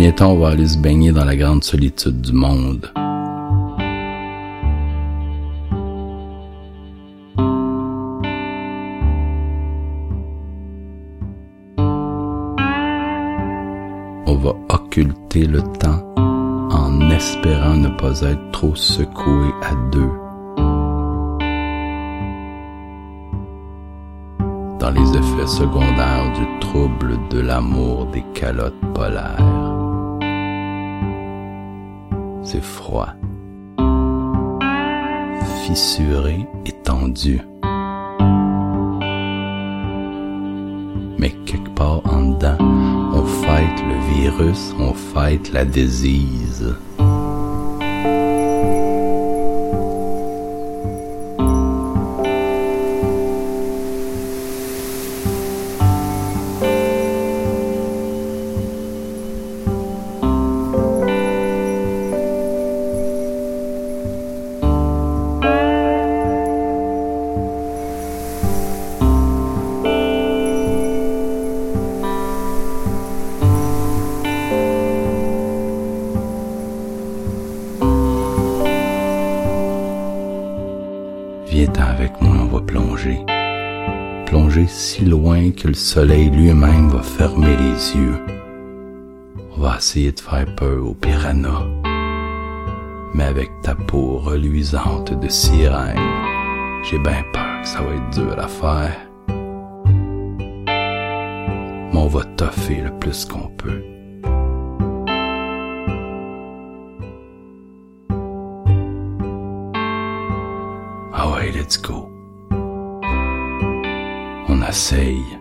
Bientôt, on va aller se baigner dans la grande solitude du monde. On va occulter le temps en espérant ne pas être trop secoué à deux. Dans les effets secondaires du trouble de l'amour des calottes polaires. C'est froid, fissuré et tendu. Mais quelque part en dedans, on fête le virus, on fête la désise. Viens-t'en avec moi, on va plonger. Plonger si loin que le soleil lui-même va fermer les yeux. On va essayer de faire peur aux piranhas. Mais avec ta peau reluisante de sirène, j'ai bien peur que ça va être dur à faire. Mais on va toffer le plus qu'on peut. Let's go. On essaye.